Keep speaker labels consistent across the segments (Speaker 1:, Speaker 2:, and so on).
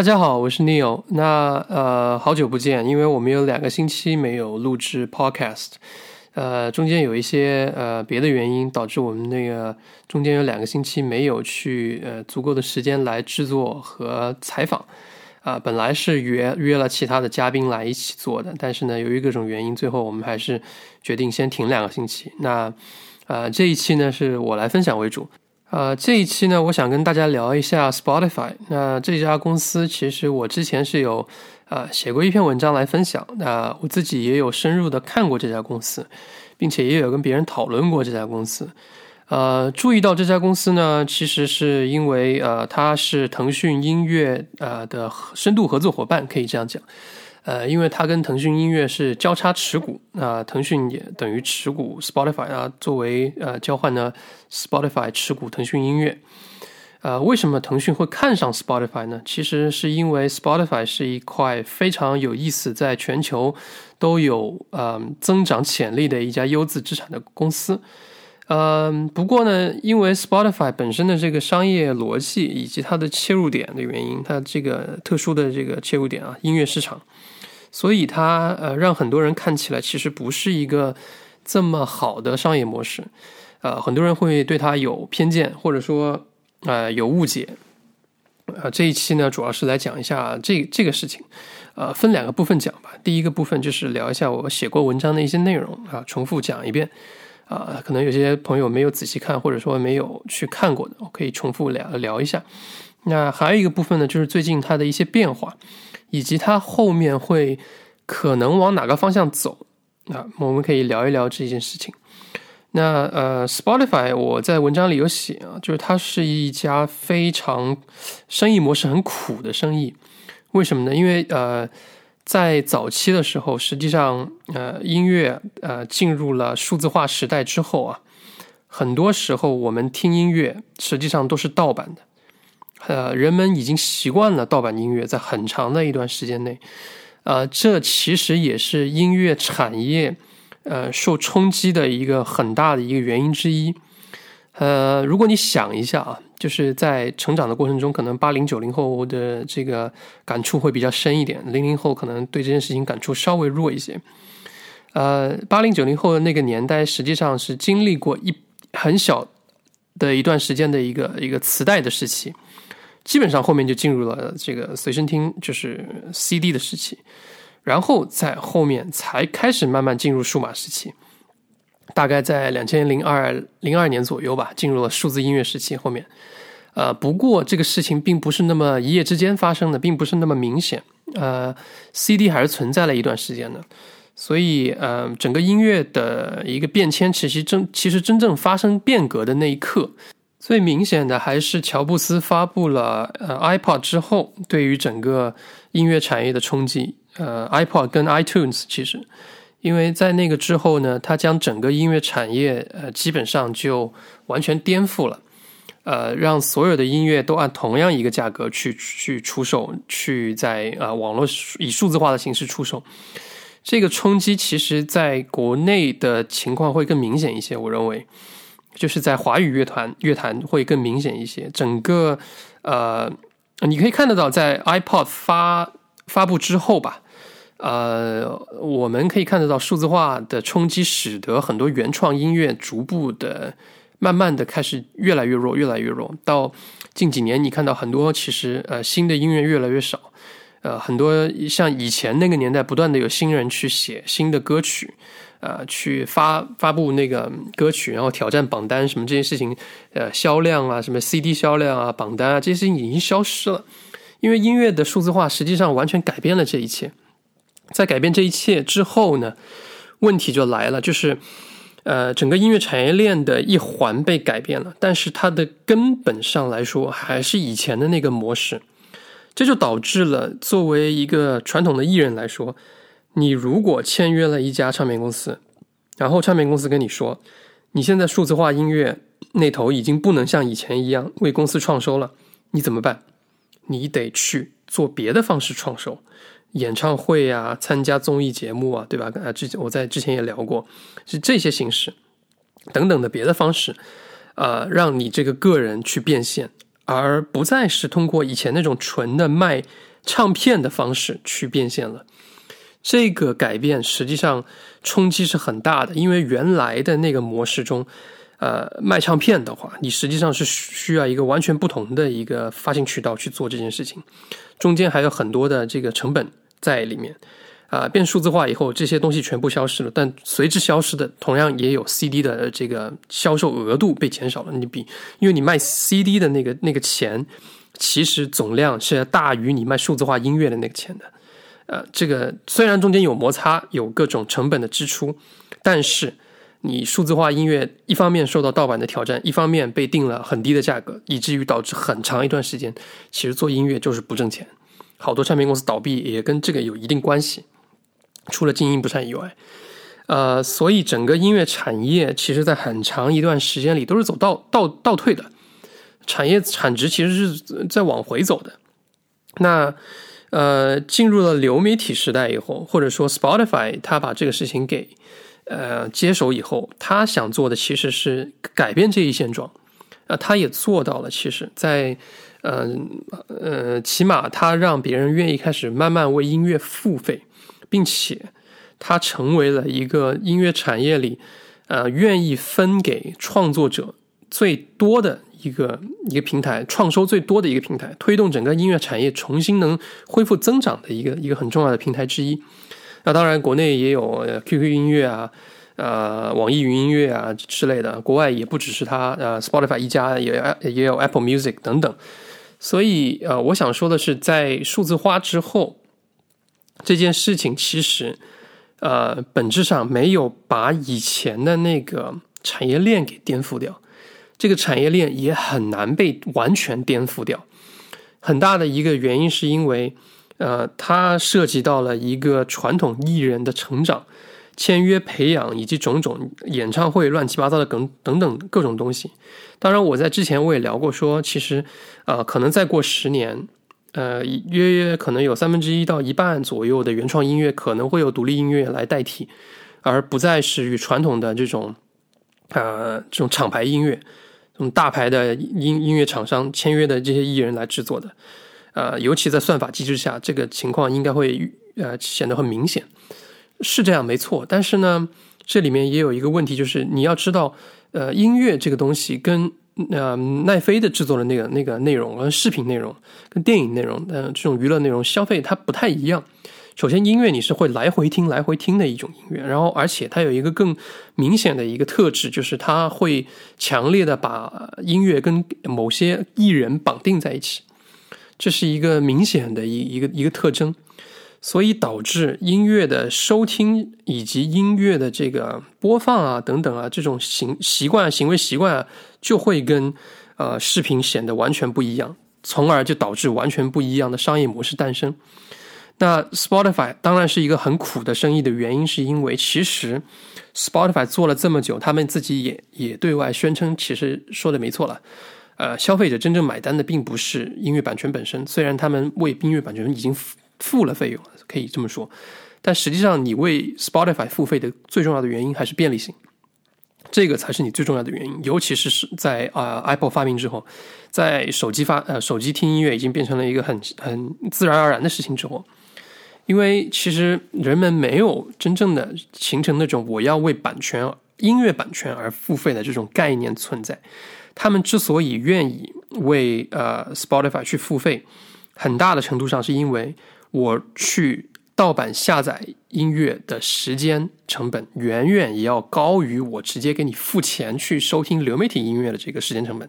Speaker 1: 大家好，我是 Neil。那呃，好久不见，因为我们有两个星期没有录制 Podcast，呃，中间有一些呃别的原因，导致我们那个中间有两个星期没有去呃足够的时间来制作和采访。啊，本来是约约了其他的嘉宾来一起做的，但是呢，由于各种原因，最后我们还是决定先停两个星期。那呃，这一期呢是我来分享为主。呃，这一期呢，我想跟大家聊一下 Spotify。那这家公司其实我之前是有呃写过一篇文章来分享。那我自己也有深入的看过这家公司，并且也有跟别人讨论过这家公司。呃，注意到这家公司呢，其实是因为呃，它是腾讯音乐呃的深度合作伙伴，可以这样讲。呃，因为它跟腾讯音乐是交叉持股，那腾讯也等于持股 Spotify 啊，作为呃交换呢，Spotify 持股腾讯音乐。呃，为什么腾讯会看上 Spotify 呢？其实是因为 Spotify 是一块非常有意思，在全球都有呃增长潜力的一家优质资产的公司。嗯，不过呢，因为 Spotify 本身的这个商业逻辑以及它的切入点的原因，它这个特殊的这个切入点啊，音乐市场，所以它呃让很多人看起来其实不是一个这么好的商业模式，呃，很多人会对它有偏见，或者说呃有误解。呃，这一期呢，主要是来讲一下这这个事情，呃，分两个部分讲吧。第一个部分就是聊一下我写过文章的一些内容啊，重复讲一遍。啊，可能有些朋友没有仔细看，或者说没有去看过的，我可以重复聊聊一下。那还有一个部分呢，就是最近它的一些变化，以及它后面会可能往哪个方向走。啊，我们可以聊一聊这件事情。那呃，Spotify 我在文章里有写啊，就是它是一家非常生意模式很苦的生意。为什么呢？因为呃。在早期的时候，实际上，呃，音乐呃进入了数字化时代之后啊，很多时候我们听音乐实际上都是盗版的，呃，人们已经习惯了盗版音乐，在很长的一段时间内，呃，这其实也是音乐产业呃受冲击的一个很大的一个原因之一。呃，如果你想一下啊。就是在成长的过程中，可能八零九零后的这个感触会比较深一点，零零后可能对这件事情感触稍微弱一些。呃，八零九零后的那个年代，实际上是经历过一很小的一段时间的一个一个磁带的时期，基本上后面就进入了这个随身听，就是 CD 的时期，然后在后面才开始慢慢进入数码时期。大概在两千零二零二年左右吧，进入了数字音乐时期。后面，呃，不过这个事情并不是那么一夜之间发生的，并不是那么明显。呃，CD 还是存在了一段时间的，所以，呃，整个音乐的一个变迁，其实真其实真正发生变革的那一刻，最明显的还是乔布斯发布了呃 iPod 之后，对于整个音乐产业的冲击。呃，iPod 跟 iTunes 其实。因为在那个之后呢，它将整个音乐产业呃基本上就完全颠覆了，呃，让所有的音乐都按同样一个价格去去出售，去在啊网络以数字化的形式出售。这个冲击其实在国内的情况会更明显一些，我认为就是在华语乐团乐坛会更明显一些。整个呃，你可以看得到，在 iPod 发发布之后吧。呃，我们可以看得到数字化的冲击，使得很多原创音乐逐步的、慢慢的开始越来越弱，越来越弱。到近几年，你看到很多其实呃新的音乐越来越少，呃，很多像以前那个年代，不断的有新人去写新的歌曲，呃，去发发布那个歌曲，然后挑战榜单什么这些事情，呃，销量啊，什么 CD 销量啊，榜单啊，这些事情已经消失了，因为音乐的数字化实际上完全改变了这一切。在改变这一切之后呢，问题就来了，就是，呃，整个音乐产业链的一环被改变了，但是它的根本上来说还是以前的那个模式，这就导致了作为一个传统的艺人来说，你如果签约了一家唱片公司，然后唱片公司跟你说，你现在数字化音乐那头已经不能像以前一样为公司创收了，你怎么办？你得去做别的方式创收。演唱会啊，参加综艺节目啊，对吧？啊，之前我在之前也聊过，是这些形式等等的别的方式，呃，让你这个个人去变现，而不再是通过以前那种纯的卖唱片的方式去变现了。这个改变实际上冲击是很大的，因为原来的那个模式中，呃，卖唱片的话，你实际上是需要一个完全不同的一个发行渠道去做这件事情，中间还有很多的这个成本在里面。啊，变数字化以后，这些东西全部消失了，但随之消失的，同样也有 CD 的这个销售额度被减少了。你比，因为你卖 CD 的那个那个钱，其实总量是要大于你卖数字化音乐的那个钱的。呃，这个虽然中间有摩擦，有各种成本的支出，但是你数字化音乐一方面受到盗版的挑战，一方面被定了很低的价格，以至于导致很长一段时间，其实做音乐就是不挣钱。好多唱片公司倒闭也跟这个有一定关系，除了经营不善以外，呃，所以整个音乐产业其实在很长一段时间里都是走倒倒倒退的，产业产值其实是在往回走的。那。呃，进入了流媒体时代以后，或者说 Spotify，他把这个事情给呃接手以后，他想做的其实是改变这一现状。啊，他也做到了。其实，在呃呃，起码他让别人愿意开始慢慢为音乐付费，并且他成为了一个音乐产业里呃愿意分给创作者最多的。一个一个平台创收最多的一个平台，推动整个音乐产业重新能恢复增长的一个一个很重要的平台之一。那当然，国内也有 QQ 音乐啊，呃，网易云音乐啊之类的。国外也不只是它，呃，Spotify 一家，也也有 Apple Music 等等。所以，呃，我想说的是，在数字化之后，这件事情其实，呃，本质上没有把以前的那个产业链给颠覆掉。这个产业链也很难被完全颠覆掉，很大的一个原因是因为，呃，它涉及到了一个传统艺人的成长、签约、培养以及种种演唱会乱七八糟的等等等各种东西。当然，我在之前我也聊过，说其实，呃，可能再过十年，呃，约约可能有三分之一到一半左右的原创音乐可能会有独立音乐来代替，而不再是与传统的这种，呃，这种厂牌音乐。这种大牌的音音乐厂商签约的这些艺人来制作的，呃，尤其在算法机制下，这个情况应该会呃显得很明显，是这样没错。但是呢，这里面也有一个问题，就是你要知道，呃，音乐这个东西跟呃奈飞的制作的那个那个内容，跟视频内容，跟电影内容，呃，这种娱乐内容消费它不太一样。首先，音乐你是会来回听、来回听的一种音乐，然后而且它有一个更明显的一个特质，就是它会强烈的把音乐跟某些艺人绑定在一起，这是一个明显的一一个一个特征，所以导致音乐的收听以及音乐的这个播放啊等等啊这种行习惯、行为习惯啊，就会跟呃视频显得完全不一样，从而就导致完全不一样的商业模式诞生。那 Spotify 当然是一个很苦的生意的原因，是因为其实 Spotify 做了这么久，他们自己也也对外宣称，其实说的没错了。呃，消费者真正买单的并不是音乐版权本身，虽然他们为音乐版权已经付了费用，可以这么说，但实际上你为 Spotify 付费的最重要的原因还是便利性，这个才是你最重要的原因。尤其是是在啊 Apple 发明之后，在手机发呃手机听音乐已经变成了一个很很自然而然的事情之后。因为其实人们没有真正的形成那种我要为版权、音乐版权而付费的这种概念存在。他们之所以愿意为呃 Spotify 去付费，很大的程度上是因为我去盗版下载音乐的时间成本远远也要高于我直接给你付钱去收听流媒体音乐的这个时间成本。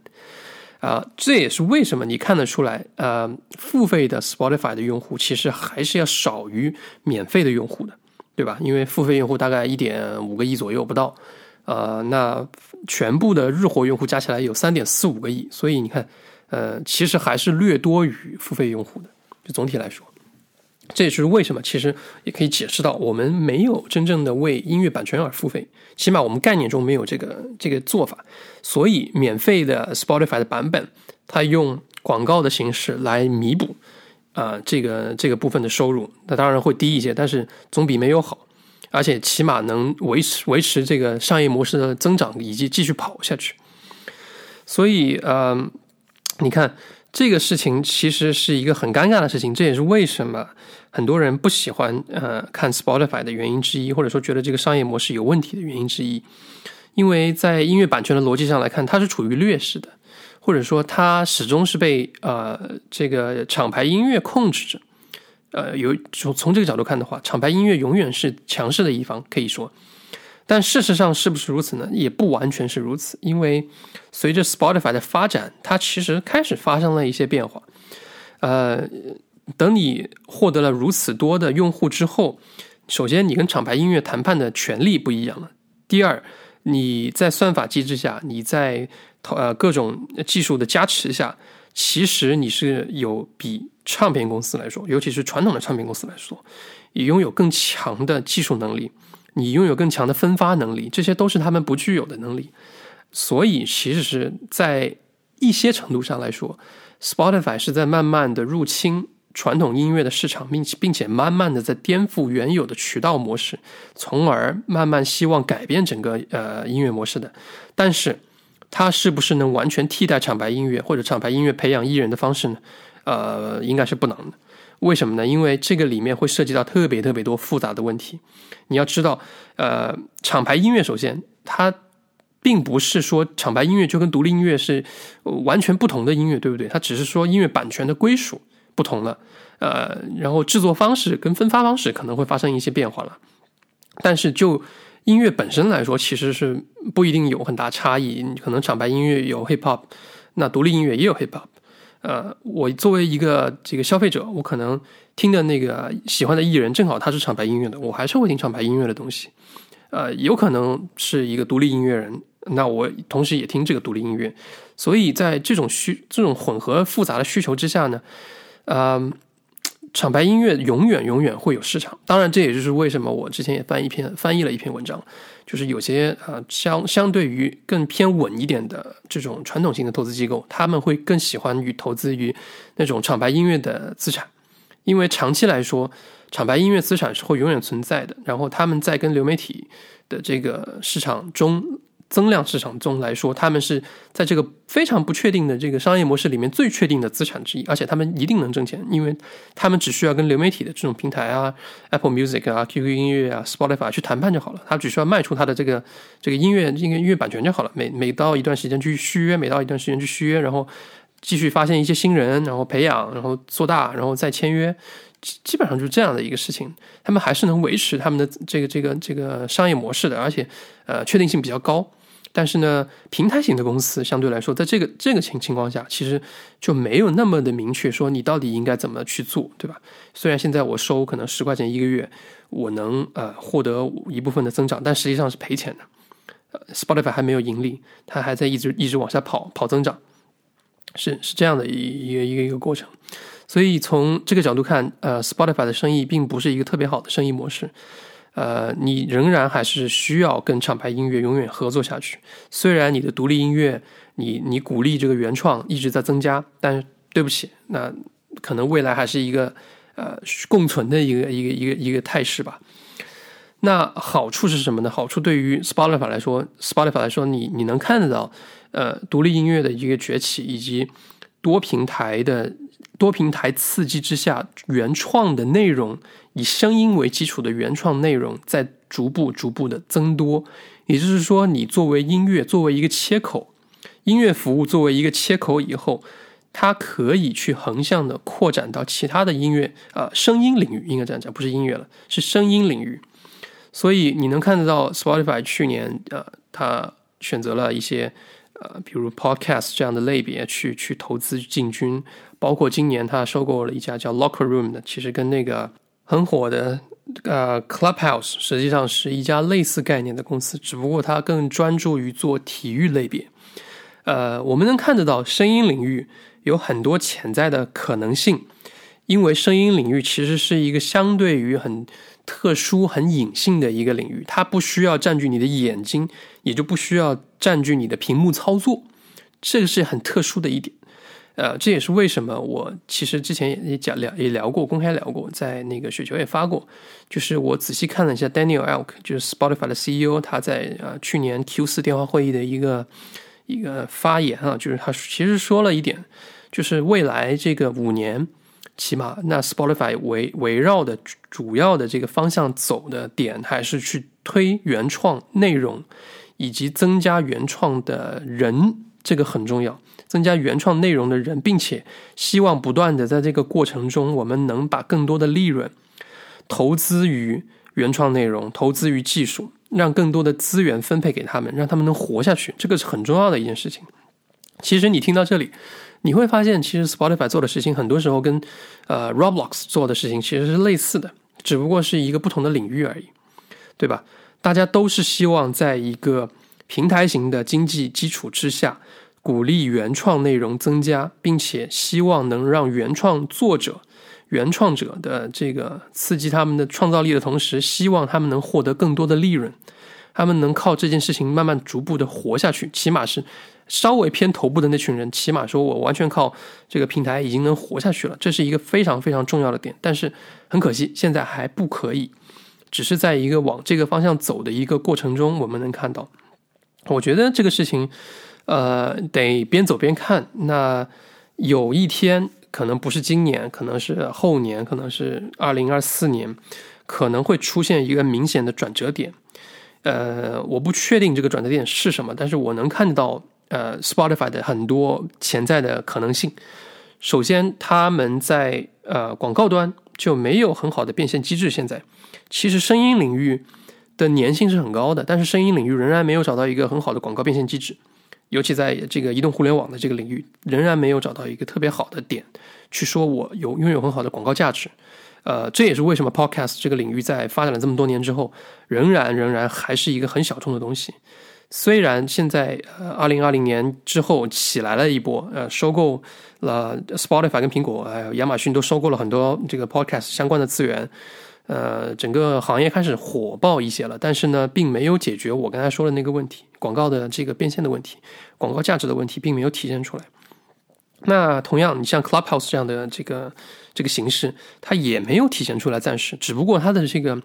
Speaker 1: 啊，这也是为什么你看得出来，呃，付费的 Spotify 的用户其实还是要少于免费的用户的，对吧？因为付费用户大概一点五个亿左右不到，呃，那全部的日活用户加起来有三点四五个亿，所以你看，呃，其实还是略多于付费用户的，就总体来说。这也是为什么，其实也可以解释到，我们没有真正的为音乐版权而付费，起码我们概念中没有这个这个做法。所以，免费的 Spotify 的版本，它用广告的形式来弥补啊这个这个部分的收入，那当然会低一些，但是总比没有好，而且起码能维持维持这个商业模式的增长以及继续跑下去。所以，呃，你看。这个事情其实是一个很尴尬的事情，这也是为什么很多人不喜欢呃看 Spotify 的原因之一，或者说觉得这个商业模式有问题的原因之一。因为在音乐版权的逻辑上来看，它是处于劣势的，或者说它始终是被呃这个厂牌音乐控制着。呃，有从从这个角度看的话，厂牌音乐永远是强势的一方，可以说。但事实上是不是如此呢？也不完全是如此，因为随着 Spotify 的发展，它其实开始发生了一些变化。呃，等你获得了如此多的用户之后，首先你跟厂牌音乐谈判的权利不一样了。第二，你在算法机制下，你在呃各种技术的加持下，其实你是有比唱片公司来说，尤其是传统的唱片公司来说，你拥有更强的技术能力。你拥有更强的分发能力，这些都是他们不具有的能力。所以，其实是在一些程度上来说，Spotify 是在慢慢的入侵传统音乐的市场，并并且慢慢的在颠覆原有的渠道模式，从而慢慢希望改变整个呃音乐模式的。但是，它是不是能完全替代厂牌音乐或者厂牌音乐培养艺人的方式呢？呃，应该是不能的。为什么呢？因为这个里面会涉及到特别特别多复杂的问题。你要知道，呃，厂牌音乐首先它并不是说厂牌音乐就跟独立音乐是完全不同的音乐，对不对？它只是说音乐版权的归属不同了，呃，然后制作方式跟分发方式可能会发生一些变化了。但是就音乐本身来说，其实是不一定有很大差异。可能厂牌音乐有 hip hop，那独立音乐也有 hip hop。呃，我作为一个这个消费者，我可能听的那个喜欢的艺人正好他是厂牌音乐的，我还是会听厂牌音乐的东西。呃，有可能是一个独立音乐人，那我同时也听这个独立音乐。所以在这种需这种混合复杂的需求之下呢，呃。厂牌音乐永远永远会有市场，当然这也就是为什么我之前也翻一篇翻译了一篇文章，就是有些呃相相对于更偏稳一点的这种传统性的投资机构，他们会更喜欢于投资于那种厂牌音乐的资产，因为长期来说，厂牌音乐资产是会永远存在的，然后他们在跟流媒体的这个市场中。增量市场中来说，他们是在这个非常不确定的这个商业模式里面最确定的资产之一，而且他们一定能挣钱，因为他们只需要跟流媒体的这种平台啊，Apple Music 啊、QQ 音乐啊、Spotify 去谈判就好了，他只需要卖出他的这个这个音乐音乐音乐版权就好了，每每到一段时间去续约，每到一段时间去续约，然后继续发现一些新人，然后培养，然后做大，然后再签约，基基本上就是这样的一个事情，他们还是能维持他们的这个这个这个商业模式的，而且呃确定性比较高。但是呢，平台型的公司相对来说，在这个这个情情况下，其实就没有那么的明确说你到底应该怎么去做，对吧？虽然现在我收可能十块钱一个月，我能呃获得一部分的增长，但实际上是赔钱的。Spotify 还没有盈利，它还在一直一直往下跑跑增长，是是这样的一一个一个一个过程。所以从这个角度看，呃，Spotify 的生意并不是一个特别好的生意模式。呃，你仍然还是需要跟厂牌音乐永远合作下去。虽然你的独立音乐，你你鼓励这个原创一直在增加，但对不起，那可能未来还是一个呃共存的一个一个一个一个态势吧。那好处是什么呢？好处对于 Spotify 来说，Spotify 来说，你你能看得到，呃，独立音乐的一个崛起，以及多平台的多平台刺激之下，原创的内容。以声音为基础的原创内容在逐步逐步的增多，也就是说，你作为音乐作为一个切口，音乐服务作为一个切口以后，它可以去横向的扩展到其他的音乐啊声音领域，应该这样讲，不是音乐了，是声音领域。所以你能看得到，Spotify 去年呃，它选择了一些呃，比如 Podcast 这样的类别去去投资进军，包括今年它收购了一家叫 Locker Room 的，其实跟那个。很火的，呃，Clubhouse 实际上是一家类似概念的公司，只不过它更专注于做体育类别。呃，我们能看得到声音领域有很多潜在的可能性，因为声音领域其实是一个相对于很特殊、很隐性的一个领域，它不需要占据你的眼睛，也就不需要占据你的屏幕操作，这个是很特殊的一点。呃，这也是为什么我其实之前也讲聊也聊过，公开聊过，在那个雪球也发过，就是我仔细看了一下 Daniel Elk，就是 Spotify 的 CEO，他在呃去年 Q 四电话会议的一个一个发言啊，就是他其实说了一点，就是未来这个五年，起码那 Spotify 围围绕的主要的这个方向走的点，还是去推原创内容，以及增加原创的人，这个很重要。增加原创内容的人，并且希望不断的在这个过程中，我们能把更多的利润投资于原创内容，投资于技术，让更多的资源分配给他们，让他们能活下去。这个是很重要的一件事情。其实你听到这里，你会发现，其实 Spotify 做的事情，很多时候跟呃 Roblox 做的事情其实是类似的，只不过是一个不同的领域而已，对吧？大家都是希望在一个平台型的经济基础之下。鼓励原创内容增加，并且希望能让原创作者、原创者的这个刺激他们的创造力的同时，希望他们能获得更多的利润，他们能靠这件事情慢慢逐步的活下去。起码是稍微偏头部的那群人，起码说我完全靠这个平台已经能活下去了，这是一个非常非常重要的点。但是很可惜，现在还不可以，只是在一个往这个方向走的一个过程中，我们能看到。我觉得这个事情。呃，得边走边看。那有一天，可能不是今年，可能是后年，可能是二零二四年，可能会出现一个明显的转折点。呃，我不确定这个转折点是什么，但是我能看到呃，Spotify 的很多潜在的可能性。首先，他们在呃广告端就没有很好的变现机制。现在，其实声音领域的粘性是很高的，但是声音领域仍然没有找到一个很好的广告变现机制。尤其在这个移动互联网的这个领域，仍然没有找到一个特别好的点，去说我有拥有很好的广告价值。呃，这也是为什么 Podcast 这个领域在发展了这么多年之后，仍然仍然还是一个很小众的东西。虽然现在呃，二零二零年之后起来了一波，呃，收购了 Spotify 跟苹果，还有亚马逊都收购了很多这个 Podcast 相关的资源。呃，整个行业开始火爆一些了，但是呢，并没有解决我刚才说的那个问题，广告的这个变现的问题，广告价值的问题，并没有体现出来。那同样，你像 Clubhouse 这样的这个这个形式，它也没有体现出来，暂时，只不过它的这个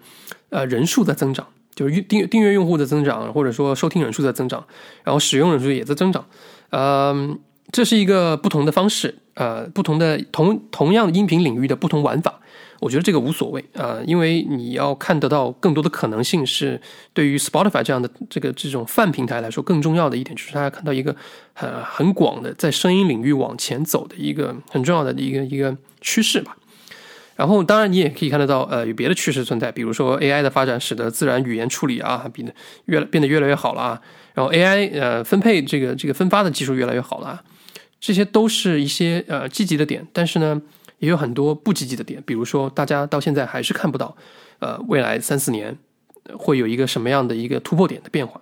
Speaker 1: 呃人数在增长，就是订订阅用户的增长，或者说收听人数在增长，然后使用人数也在增长，嗯，这是一个不同的方式，呃，不同的同同样音频领域的不同玩法。我觉得这个无所谓啊，因为你要看得到更多的可能性，是对于 Spotify 这样的这个这种泛平台来说更重要的一点，就是大家看到一个很很广的在声音领域往前走的一个很重要的一个一个趋势吧。然后，当然你也可以看得到，呃，有别的趋势存在，比如说 AI 的发展使得自然语言处理啊，变得越来变得越来越好了啊。然后 AI 呃分配这个这个分发的技术越来越好了，啊这些都是一些呃积极的点，但是呢。也有很多不积极的点，比如说，大家到现在还是看不到，呃，未来三四年会有一个什么样的一个突破点的变化，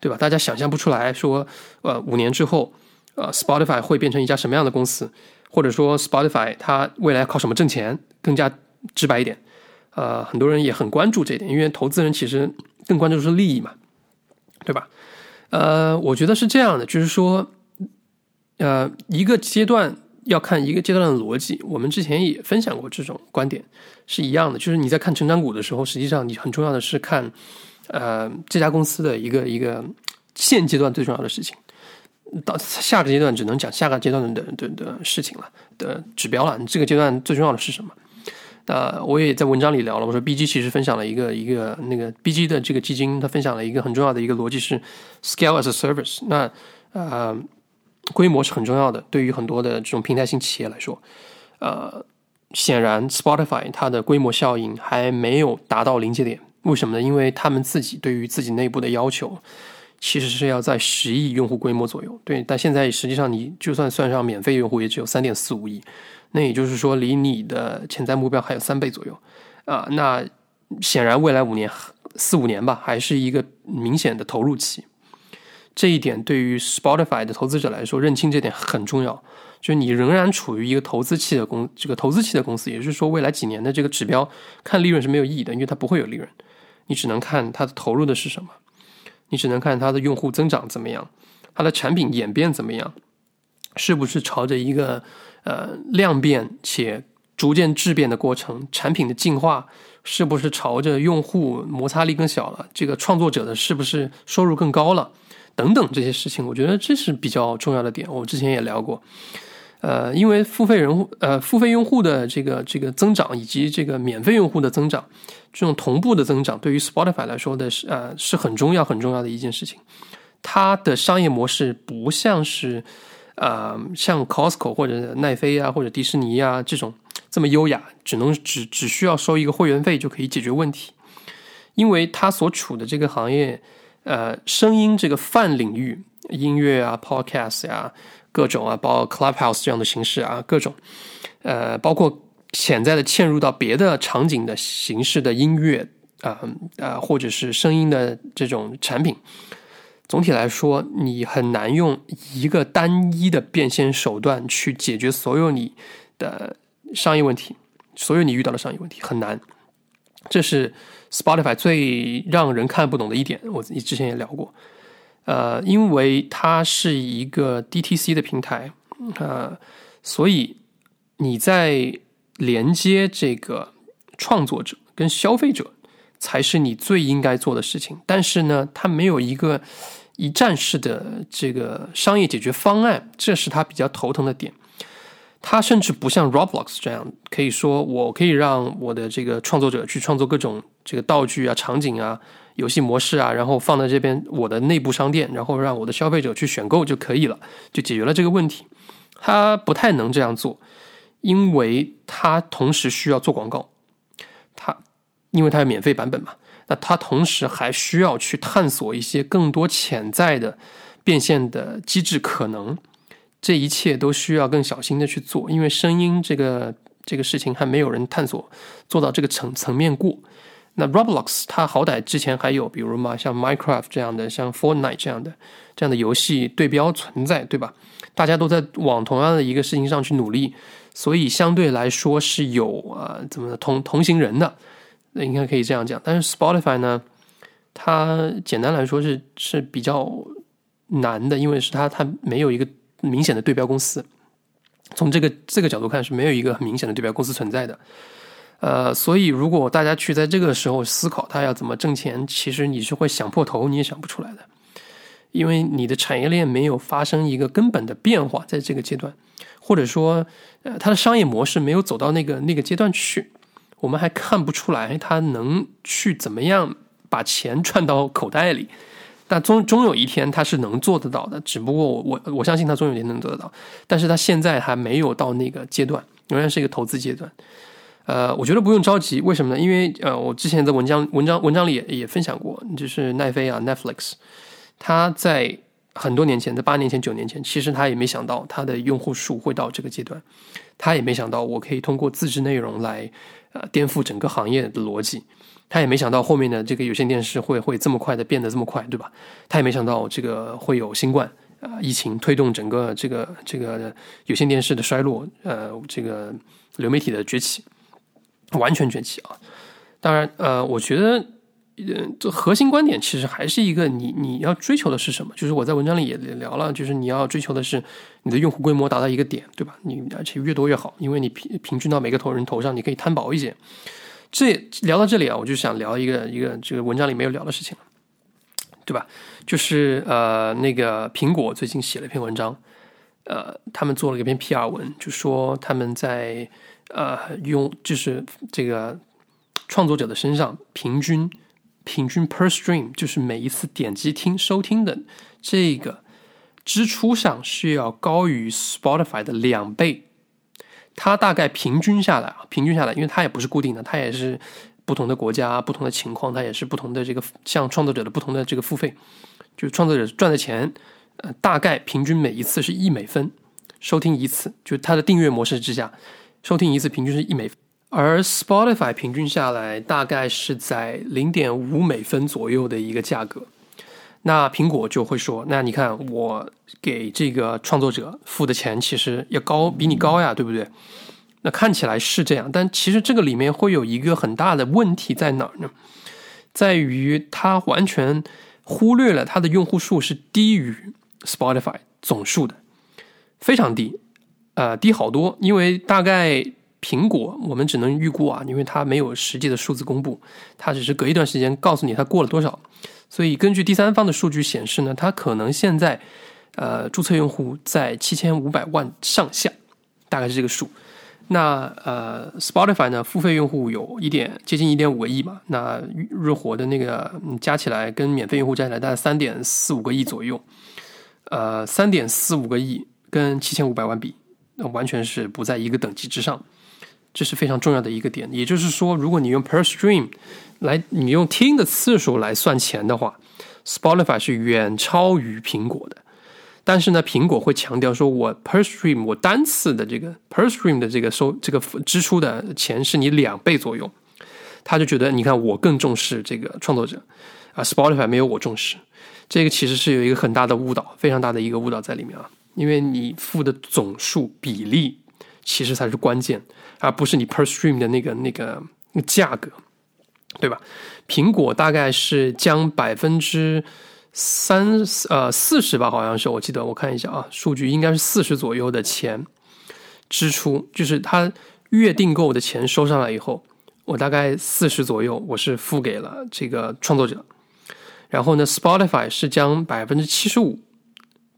Speaker 1: 对吧？大家想象不出来说，呃，五年之后，呃，Spotify 会变成一家什么样的公司，或者说 Spotify 它未来靠什么挣钱？更加直白一点，呃，很多人也很关注这一点，因为投资人其实更关注的是利益嘛，对吧？呃，我觉得是这样的，就是说，呃，一个阶段。要看一个阶段的逻辑，我们之前也分享过这种观点，是一样的。就是你在看成长股的时候，实际上你很重要的是看，呃，这家公司的一个一个现阶段最重要的事情。到下个阶段只能讲下个阶段的的的事情了的指标了。你这个阶段最重要的是什么？那我也在文章里聊了，我说 B G 其实分享了一个一个那个 B G 的这个基金，它分享了一个很重要的一个逻辑是 scale as a service。那啊。规模是很重要的，对于很多的这种平台型企业来说，呃，显然 Spotify 它的规模效应还没有达到临界点。为什么呢？因为他们自己对于自己内部的要求，其实是要在十亿用户规模左右。对，但现在实际上你就算算上免费用户，也只有三点四五亿。那也就是说，离你的潜在目标还有三倍左右。啊，那显然未来五年、四五年吧，还是一个明显的投入期。这一点对于 Spotify 的投资者来说，认清这点很重要。就是你仍然处于一个投资期的公，这个投资期的公司，也就是说，未来几年的这个指标看利润是没有意义的，因为它不会有利润。你只能看它的投入的是什么，你只能看它的用户增长怎么样，它的产品演变怎么样，是不是朝着一个呃量变且逐渐质变的过程，产品的进化是不是朝着用户摩擦力更小了，这个创作者的是不是收入更高了？等等这些事情，我觉得这是比较重要的点。我之前也聊过，呃，因为付费人呃付费用户的这个这个增长以及这个免费用户的增长，这种同步的增长，对于 Spotify 来说的是呃是很重要很重要的一件事情。它的商业模式不像是呃像 Costco 或者奈飞啊或者迪士尼啊这种这么优雅，只能只只需要收一个会员费就可以解决问题。因为它所处的这个行业，呃，声音这个泛领域，音乐啊、podcast 呀，各种啊，包括 Clubhouse 这样的形式啊，各种，呃，包括潜在的嵌入到别的场景的形式的音乐啊啊，或者是声音的这种产品，总体来说，你很难用一个单一的变现手段去解决所有你的商业问题，所有你遇到的商业问题很难，这是。Spotify 最让人看不懂的一点，我之前也聊过，呃，因为它是一个 DTC 的平台，呃，所以你在连接这个创作者跟消费者才是你最应该做的事情。但是呢，它没有一个一站式的这个商业解决方案，这是它比较头疼的点。它甚至不像 Roblox 这样，可以说我可以让我的这个创作者去创作各种这个道具啊、场景啊、游戏模式啊，然后放在这边我的内部商店，然后让我的消费者去选购就可以了，就解决了这个问题。它不太能这样做，因为它同时需要做广告，它因为它有免费版本嘛，那它同时还需要去探索一些更多潜在的变现的机制可能。这一切都需要更小心的去做，因为声音这个这个事情还没有人探索做到这个层层面过。那 Roblox 它好歹之前还有，比如嘛，像 Minecraft 这样的，像 Fortnite 这样的这样的游戏对标存在，对吧？大家都在往同样的一个事情上去努力，所以相对来说是有啊，怎么同同行人的，应该可以这样讲。但是 Spotify 呢，它简单来说是是比较难的，因为是它它没有一个。明显的对标公司，从这个这个角度看是没有一个很明显的对标公司存在的，呃，所以如果大家去在这个时候思考它要怎么挣钱，其实你是会想破头，你也想不出来的，因为你的产业链没有发生一个根本的变化，在这个阶段，或者说，呃，它的商业模式没有走到那个那个阶段去，我们还看不出来它能去怎么样把钱赚到口袋里。但终终有一天他是能做得到的，只不过我我我相信他终有一天能做得到，但是他现在还没有到那个阶段，仍然是一个投资阶段。呃，我觉得不用着急，为什么呢？因为呃，我之前在文章文章文章里也也分享过，就是奈飞啊，Netflix，他在很多年前，在八年前、九年前，其实他也没想到他的用户数会到这个阶段，他也没想到我可以通过自制内容来呃颠覆整个行业的逻辑。他也没想到后面的这个有线电视会会这么快的变得这么快，对吧？他也没想到这个会有新冠啊疫情推动整个这个这个有线电视的衰落，呃，这个流媒体的崛起，完全崛起啊！当然，呃，我觉得，呃，这核心观点其实还是一个，你你要追求的是什么？就是我在文章里也聊了，就是你要追求的是你的用户规模达到一个点，对吧？你而且越多越好，因为你平平均到每个头人头上，你可以摊薄一些。这聊到这里啊，我就想聊一个一个这个文章里没有聊的事情了，对吧？就是呃，那个苹果最近写了一篇文章，呃，他们做了一篇 PR 文，就说他们在呃用就是这个创作者的身上平均平均 per stream，就是每一次点击听收听的这个支出上是要高于 Spotify 的两倍。它大概平均下来啊，平均下来，因为它也不是固定的，它也是不同的国家、不同的情况，它也是不同的这个像创作者的不同的这个付费，就创作者赚的钱，呃，大概平均每一次是一美分，收听一次，就它的订阅模式之下，收听一次平均是一美，而 Spotify 平均下来大概是在零点五美分左右的一个价格。那苹果就会说：“那你看，我给这个创作者付的钱其实要高，比你高呀，对不对？那看起来是这样，但其实这个里面会有一个很大的问题在哪儿呢？在于它完全忽略了它的用户数是低于 Spotify 总数的，非常低，呃，低好多。因为大概苹果我们只能预估啊，因为它没有实际的数字公布，它只是隔一段时间告诉你它过了多少。”所以，根据第三方的数据显示呢，它可能现在，呃，注册用户在七千五百万上下，大概是这个数。那呃，Spotify 呢，付费用户有一点接近一点五个亿嘛，那日活的那个加起来跟免费用户加起来大概三点四五个亿左右。呃，三点四五个亿跟七千五百万比，那完全是不在一个等级之上，这是非常重要的一个点。也就是说，如果你用 per stream 来，你用听的次数来算钱的话，Spotify 是远超于苹果的。但是呢，苹果会强调说，我 per stream 我单次的这个 per stream 的这个收这个支出的钱是你两倍左右，他就觉得你看我更重视这个创作者。啊，Spotify 没有我重视，这个其实是有一个很大的误导，非常大的一个误导在里面啊，因为你付的总数比例其实才是关键，而不是你 per stream 的那个那个价格，对吧？苹果大概是将百分之。三呃四十吧，好像是我记得，我看一下啊，数据应该是四十左右的钱支出，就是他月订购的钱收上来以后，我大概四十左右，我是付给了这个创作者。然后呢，Spotify 是将百分之七十五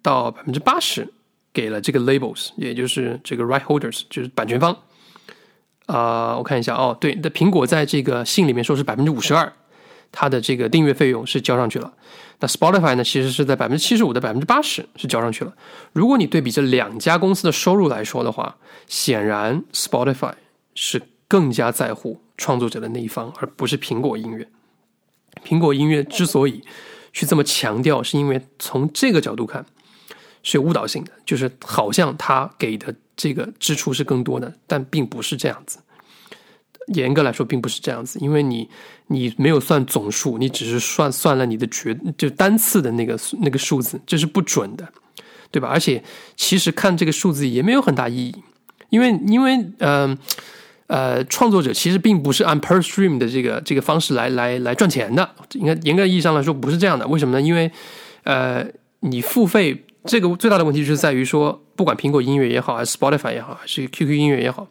Speaker 1: 到百分之八十给了这个 labels，也就是这个 right holders，就是版权方。啊，我看一下哦，对，那苹果在这个信里面说是百分之五十二。它的这个订阅费用是交上去了，那 Spotify 呢，其实是在百分之七十五的百分之八十是交上去了。如果你对比这两家公司的收入来说的话，显然 Spotify 是更加在乎创作者的那一方，而不是苹果音乐。苹果音乐之所以去这么强调，是因为从这个角度看是有误导性的，就是好像他给的这个支出是更多的，但并不是这样子。严格来说，并不是这样子，因为你你没有算总数，你只是算算了你的绝就单次的那个那个数字，这是不准的，对吧？而且其实看这个数字也没有很大意义，因为因为呃呃，创作者其实并不是按 per stream 的这个这个方式来来来赚钱的，应该严格意义上来说不是这样的。为什么呢？因为呃，你付费这个最大的问题就是在于说，不管苹果音乐也好，还是 Spotify 也好，还是 QQ 音乐也好。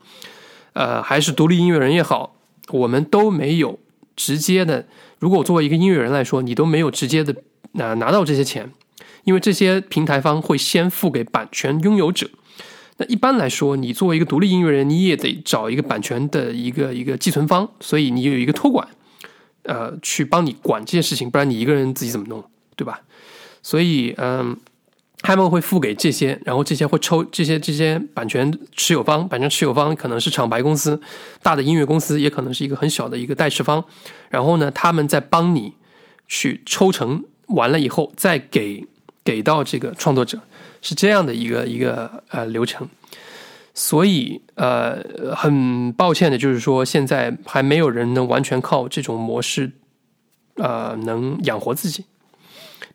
Speaker 1: 呃，还是独立音乐人也好，我们都没有直接的。如果作为一个音乐人来说，你都没有直接的拿拿到这些钱，因为这些平台方会先付给版权拥有者。那一般来说，你作为一个独立音乐人，你也得找一个版权的一个一个寄存方，所以你有一个托管，呃，去帮你管这件事情，不然你一个人自己怎么弄，对吧？所以，嗯。他们会付给这些，然后这些会抽这些这些版权持有方，版权持有方可能是厂牌公司、大的音乐公司，也可能是一个很小的一个代持方。然后呢，他们再帮你去抽成，完了以后再给给到这个创作者，是这样的一个一个呃流程。所以呃，很抱歉的就是说，现在还没有人能完全靠这种模式，呃，能养活自己。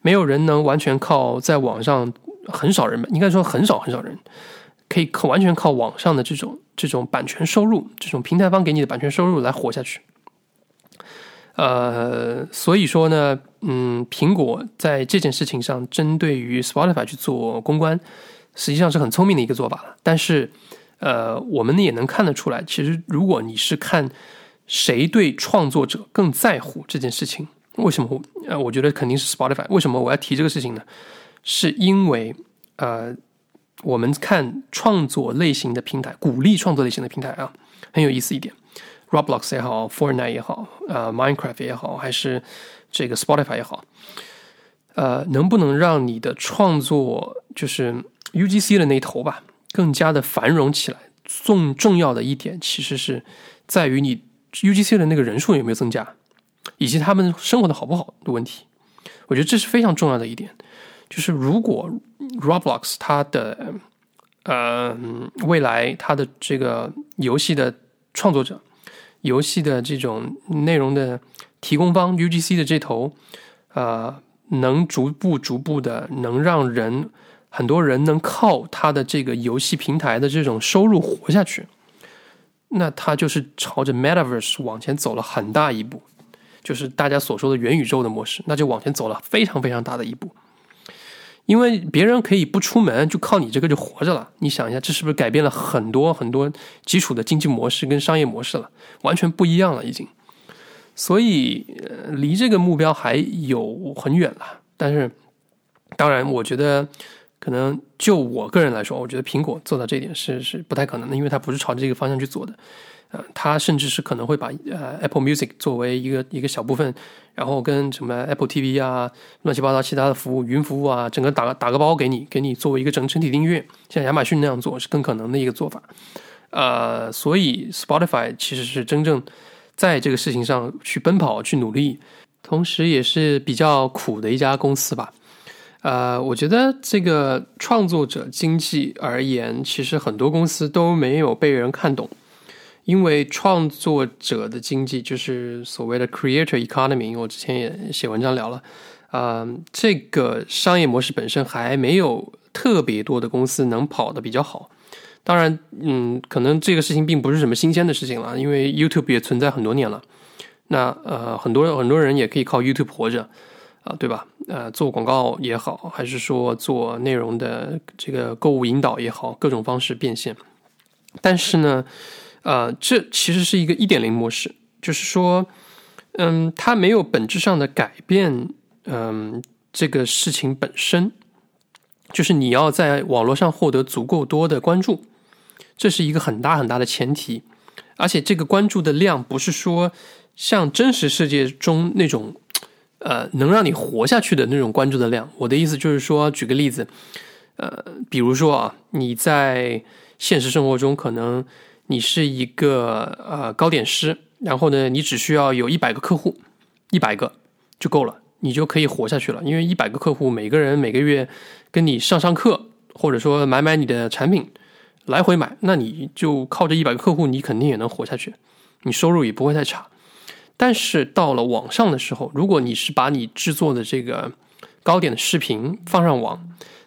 Speaker 1: 没有人能完全靠在网上，很少人应该说很少很少人可以靠完全靠网上的这种这种版权收入，这种平台方给你的版权收入来活下去。呃，所以说呢，嗯，苹果在这件事情上针对于 Spotify 去做公关，实际上是很聪明的一个做法了。但是，呃，我们也能看得出来，其实如果你是看谁对创作者更在乎这件事情。为什么？呃，我觉得肯定是 Spotify。为什么我要提这个事情呢？是因为呃，我们看创作类型的平台，鼓励创作类型的平台啊，很有意思一点。Roblox 也好，Fortnite 也好，呃，Minecraft 也好，还是这个 Spotify 也好，呃，能不能让你的创作就是 UGC 的那头吧，更加的繁荣起来？重重要的一点其实是在于你 UGC 的那个人数有没有增加。以及他们生活的好不好的问题，我觉得这是非常重要的一点。就是如果 Roblox 它的呃未来它的这个游戏的创作者、游戏的这种内容的提供方 UGC 的这头，呃，能逐步逐步的能让人很多人能靠它的这个游戏平台的这种收入活下去，那它就是朝着 Metaverse 往前走了很大一步。就是大家所说的元宇宙的模式，那就往前走了非常非常大的一步。因为别人可以不出门，就靠你这个就活着了。你想一下，这是不是改变了很多很多基础的经济模式跟商业模式了？完全不一样了，已经。所以离这个目标还有很远了。但是，当然，我觉得可能就我个人来说，我觉得苹果做到这一点是是不太可能的，因为它不是朝着这个方向去做的。呃，它甚至是可能会把呃 Apple Music 作为一个一个小部分，然后跟什么 Apple TV 啊、乱七八糟其他的服务、云服务啊，整个打打个包给你，给你作为一个整整体订阅，像亚马逊那样做是更可能的一个做法。呃，所以 Spotify 其实是真正在这个事情上去奔跑、去努力，同时也是比较苦的一家公司吧。呃，我觉得这个创作者经济而言，其实很多公司都没有被人看懂。因为创作者的经济就是所谓的 creator economy，我之前也写文章聊了，啊，这个商业模式本身还没有特别多的公司能跑得比较好。当然，嗯，可能这个事情并不是什么新鲜的事情了，因为 YouTube 也存在很多年了。那呃，很多很多人也可以靠 YouTube 活着啊，对吧？呃，做广告也好，还是说做内容的这个购物引导也好，各种方式变现。但是呢？呃，这其实是一个一点零模式，就是说，嗯，它没有本质上的改变，嗯，这个事情本身，就是你要在网络上获得足够多的关注，这是一个很大很大的前提，而且这个关注的量不是说像真实世界中那种，呃，能让你活下去的那种关注的量。我的意思就是说，举个例子，呃，比如说啊，你在现实生活中可能。你是一个呃糕点师，然后呢，你只需要有一百个客户，一百个就够了，你就可以活下去了。因为一百个客户，每个人每个月跟你上上课，或者说买买你的产品，来回买，那你就靠这一百个客户，你肯定也能活下去，你收入也不会太差。但是到了网上的时候，如果你是把你制作的这个糕点的视频放上网，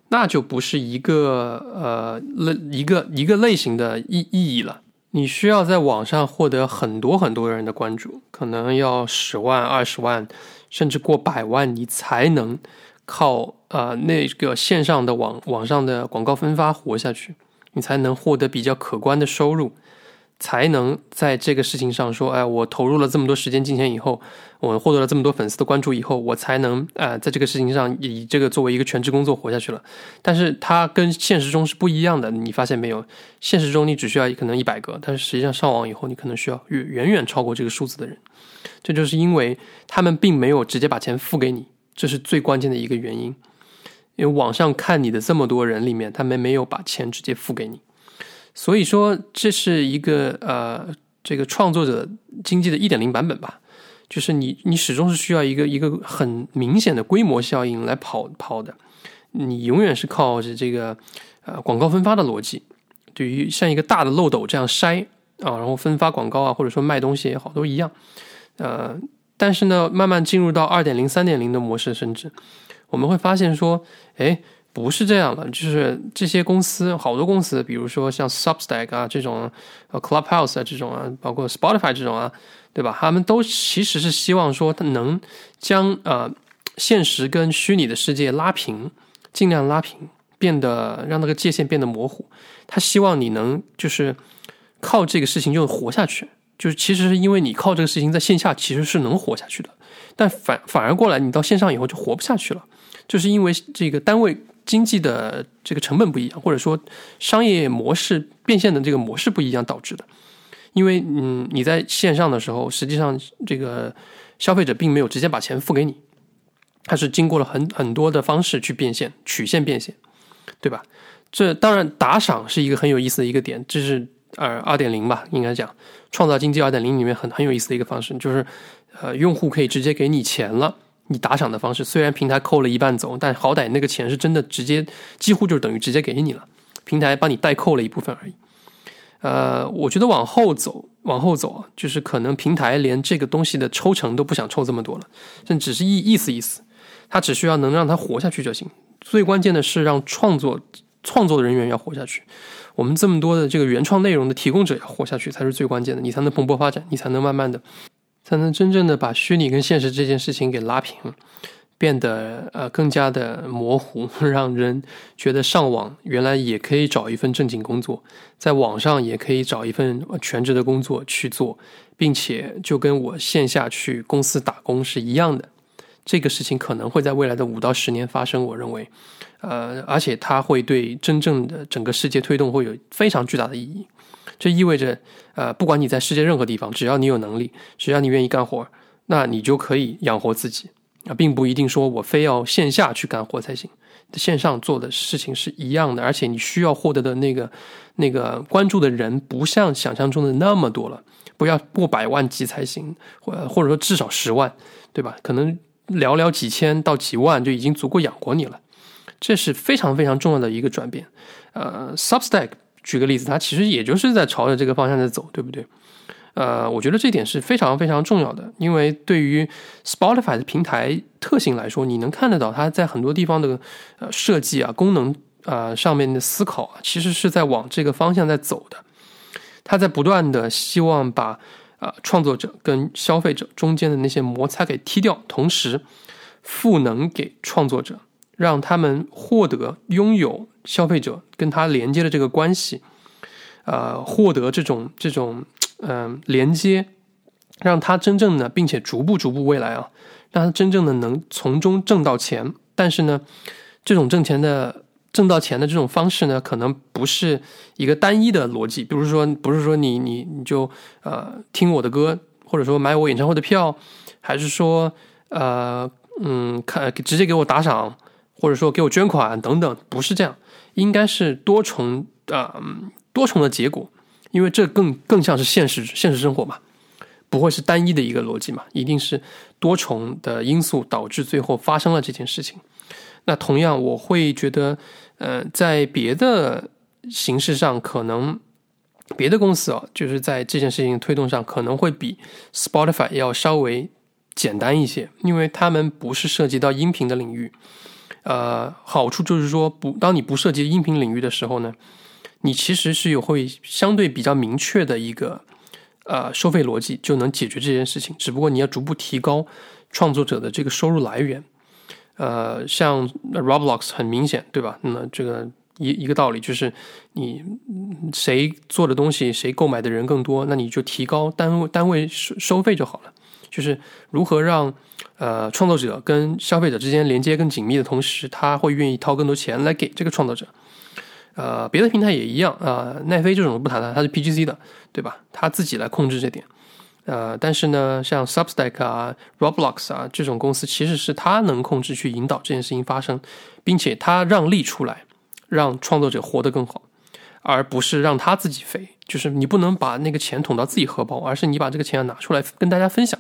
Speaker 1: 那就不是一个呃类一个一个类型的意意义了。你需要在网上获得很多很多人的关注，可能要十万、二十万，甚至过百万，你才能靠呃那个线上的网网上的广告分发活下去，你才能获得比较可观的收入。才能在这个事情上说，哎，我投入了这么多时间金钱以后，我获得了这么多粉丝的关注以后，我才能啊，在这个事情上以这个作为一个全职工作活下去了。但是它跟现实中是不一样的，你发现没有？现实中你只需要可能一百个，但是实际上上网以后，你可能需要远远远超过这个数字的人。这就是因为他们并没有直接把钱付给你，这是最关键的一个原因。因为网上看你的这么多人里面，他们没有把钱直接付给你。所以说，这是一个呃，这个创作者经济的一点零版本吧。就是你，你始终是需要一个一个很明显的规模效应来跑跑的。你永远是靠着这个呃广告分发的逻辑，对于像一个大的漏斗这样筛啊，然后分发广告啊，或者说卖东西也好，都一样。呃，但是呢，慢慢进入到二点零、三点零的模式，甚至我们会发现说，哎。不是这样的，就是这些公司，好多公司，比如说像 Substack 啊这种，呃 Clubhouse 啊这种啊，包括 Spotify 这种啊，对吧？他们都其实是希望说，它能将呃现实跟虚拟的世界拉平，尽量拉平，变得让那个界限变得模糊。他希望你能就是靠这个事情就活下去，就是其实是因为你靠这个事情在线下其实是能活下去的，但反反而过来你到线上以后就活不下去了，就是因为这个单位。经济的这个成本不一样，或者说商业模式变现的这个模式不一样导致的。因为嗯，你在线上的时候，实际上这个消费者并没有直接把钱付给你，他是经过了很很多的方式去变现，曲线变现，对吧？这当然打赏是一个很有意思的一个点，这是呃二点零吧，应该讲创造经济二点零里面很很有意思的一个方式，就是呃，用户可以直接给你钱了。你打赏的方式虽然平台扣了一半走，但好歹那个钱是真的直接，几乎就等于直接给你了。平台帮你代扣了一部分而已。呃，我觉得往后走，往后走，就是可能平台连这个东西的抽成都不想抽这么多了，甚至只是意意思意思，他只需要能让他活下去就行。最关键的是让创作创作的人员要活下去，我们这么多的这个原创内容的提供者要活下去才是最关键的，你才能蓬勃发展，你才能慢慢的。才能真正的把虚拟跟现实这件事情给拉平，变得呃更加的模糊，让人觉得上网原来也可以找一份正经工作，在网上也可以找一份全职的工作去做，并且就跟我线下去公司打工是一样的。这个事情可能会在未来的五到十年发生。我认为，呃，而且它会对真正的整个世界推动会有非常巨大的意义。这意味着，呃，不管你在世界任何地方，只要你有能力，只要你愿意干活，那你就可以养活自己啊，并不一定说我非要线下去干活才行。线上做的事情是一样的，而且你需要获得的那个那个关注的人，不像想象中的那么多了，不要过百万级才行，或或者说至少十万，对吧？可能寥寥几千到几万就已经足够养活你了，这是非常非常重要的一个转变。呃，Substack 举个例子，它其实也就是在朝着这个方向在走，对不对？呃，我觉得这点是非常非常重要的，因为对于 Spotify 的平台特性来说，你能看得到它在很多地方的呃设计啊、功能啊上面的思考啊，其实是在往这个方向在走的。它在不断的希望把啊创作者跟消费者中间的那些摩擦给踢掉，同时赋能给创作者，让他们获得拥有消费者跟他连接的这个关系，呃，获得这种这种。嗯，连接，让他真正的，并且逐步逐步未来啊，让他真正的能从中挣到钱。但是呢，这种挣钱的挣到钱的这种方式呢，可能不是一个单一的逻辑。比如说，不是说你你你就呃听我的歌，或者说买我演唱会的票，还是说呃嗯看直接给我打赏，或者说给我捐款等等，不是这样，应该是多重啊多重的结果。因为这更更像是现实现实生活嘛，不会是单一的一个逻辑嘛，一定是多重的因素导致最后发生了这件事情。那同样，我会觉得，呃，在别的形式上，可能别的公司啊，就是在这件事情推动上，可能会比 Spotify 要稍微简单一些，因为他们不是涉及到音频的领域。呃，好处就是说，不，当你不涉及音频领域的时候呢。你其实是有会相对比较明确的一个呃收费逻辑，就能解决这件事情。只不过你要逐步提高创作者的这个收入来源。呃，像 Roblox 很明显，对吧？那这个一一个道理就是，你谁做的东西，谁购买的人更多，那你就提高单位单位收收费就好了。就是如何让呃创作者跟消费者之间连接更紧密的同时，他会愿意掏更多钱来给这个创作者。呃，别的平台也一样啊。奈飞这种不谈了，它是 PGC 的，对吧？它自己来控制这点。呃，但是呢，像 Substack 啊、Roblox 啊这种公司，其实是它能控制去引导这件事情发生，并且它让利出来，让创作者活得更好，而不是让他自己飞。就是你不能把那个钱捅到自己荷包，而是你把这个钱要拿出来跟大家分享，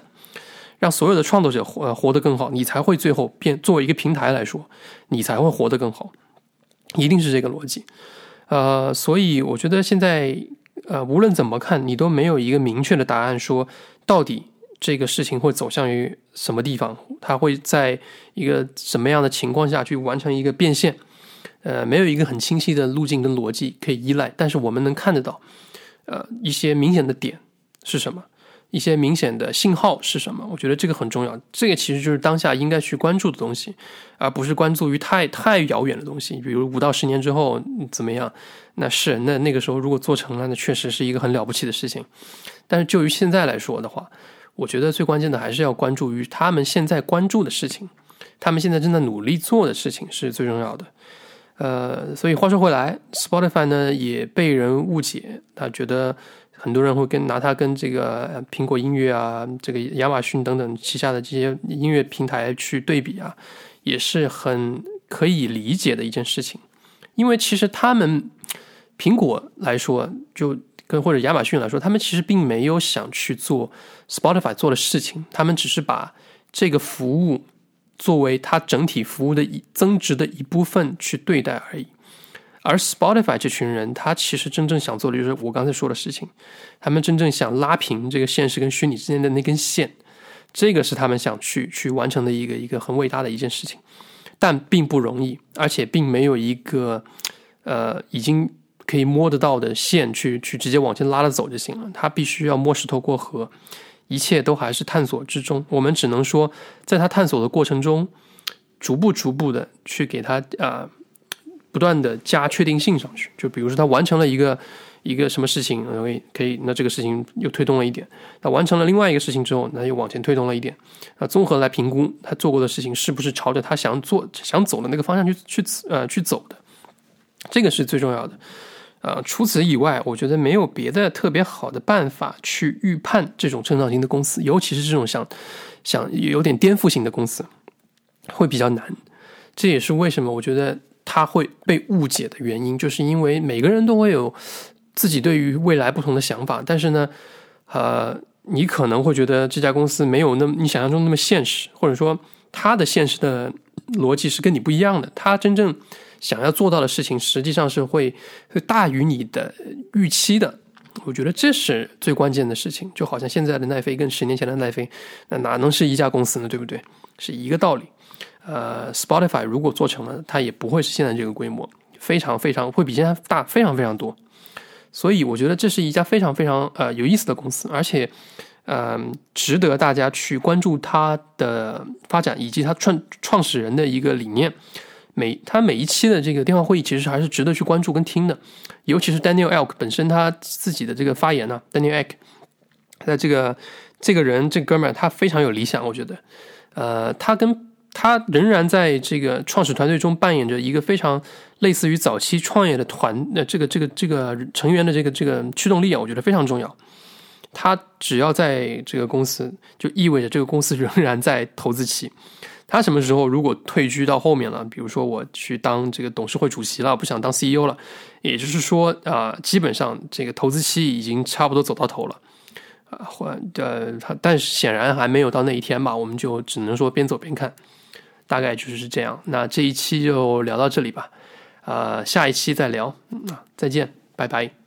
Speaker 1: 让所有的创作者活活得更好，你才会最后变作为一个平台来说，你才会活得更好。一定是这个逻辑，呃，所以我觉得现在，呃，无论怎么看，你都没有一个明确的答案，说到底这个事情会走向于什么地方，它会在一个什么样的情况下去完成一个变现，呃，没有一个很清晰的路径跟逻辑可以依赖，但是我们能看得到，呃，一些明显的点是什么。一些明显的信号是什么？我觉得这个很重要。这个其实就是当下应该去关注的东西，而不是关注于太太遥远的东西。比如五到十年之后怎么样？那是那那个时候如果做成了，那确实是一个很了不起的事情。但是就于现在来说的话，我觉得最关键的还是要关注于他们现在关注的事情，他们现在正在努力做的事情是最重要的。呃，所以话说回来，Spotify 呢也被人误解，他觉得。很多人会跟拿它跟这个苹果音乐啊，这个亚马逊等等旗下的这些音乐平台去对比啊，也是很可以理解的一件事情。因为其实他们苹果来说，就跟或者亚马逊来说，他们其实并没有想去做 Spotify 做的事情，他们只是把这个服务作为它整体服务的一增值的一部分去对待而已。而 Spotify 这群人，他其实真正想做的就是我刚才说的事情，他们真正想拉平这个现实跟虚拟之间的那根线，这个是他们想去去完成的一个一个很伟大的一件事情，但并不容易，而且并没有一个呃已经可以摸得到的线去去直接往前拉着走就行了，他必须要摸石头过河，一切都还是探索之中，我们只能说，在他探索的过程中，逐步逐步的去给他啊。不断的加确定性上去，就比如说他完成了一个一个什么事情，可以可以，那这个事情又推动了一点。他完成了另外一个事情之后，那又往前推动了一点。那综合来评估他做过的事情是不是朝着他想做、想走的那个方向去去呃去走的，这个是最重要的。呃，除此以外，我觉得没有别的特别好的办法去预判这种成长型的公司，尤其是这种想想有点颠覆性的公司，会比较难。这也是为什么我觉得他会被误解的原因，就是因为每个人都会有自己对于未来不同的想法，但是呢，呃，你可能会觉得这家公司没有那么你想象中那么现实，或者说它的现实的逻辑是跟你不一样的，他真正。想要做到的事情，实际上是会会大于你的预期的。我觉得这是最关键的事情。就好像现在的奈飞跟十年前的奈飞，那哪能是一家公司呢？对不对？是一个道理。呃，Spotify 如果做成了，它也不会是现在这个规模，非常非常会比现在大非常非常多。所以我觉得这是一家非常非常呃有意思的公司，而且嗯值得大家去关注它的发展以及它创创始人的一个理念。每他每一期的这个电话会议，其实还是值得去关注跟听的，尤其是 Daniel Ek 本身他自己的这个发言呢，Daniel Ek，那这个这个人这哥们儿他非常有理想，我觉得，呃，他跟他仍然在这个创始团队中扮演着一个非常类似于早期创业的团，那这个这个这个成员的这个这个驱动力啊，我觉得非常重要。他只要在这个公司，就意味着这个公司仍然在投资期。他什么时候如果退居到后面了？比如说我去当这个董事会主席了，不想当 CEO 了，也就是说啊，基本上这个投资期已经差不多走到头了啊，或呃他，但是显然还没有到那一天吧，我们就只能说边走边看，大概就是这样。那这一期就聊到这里吧，啊，下一期再聊，啊，再见，拜拜。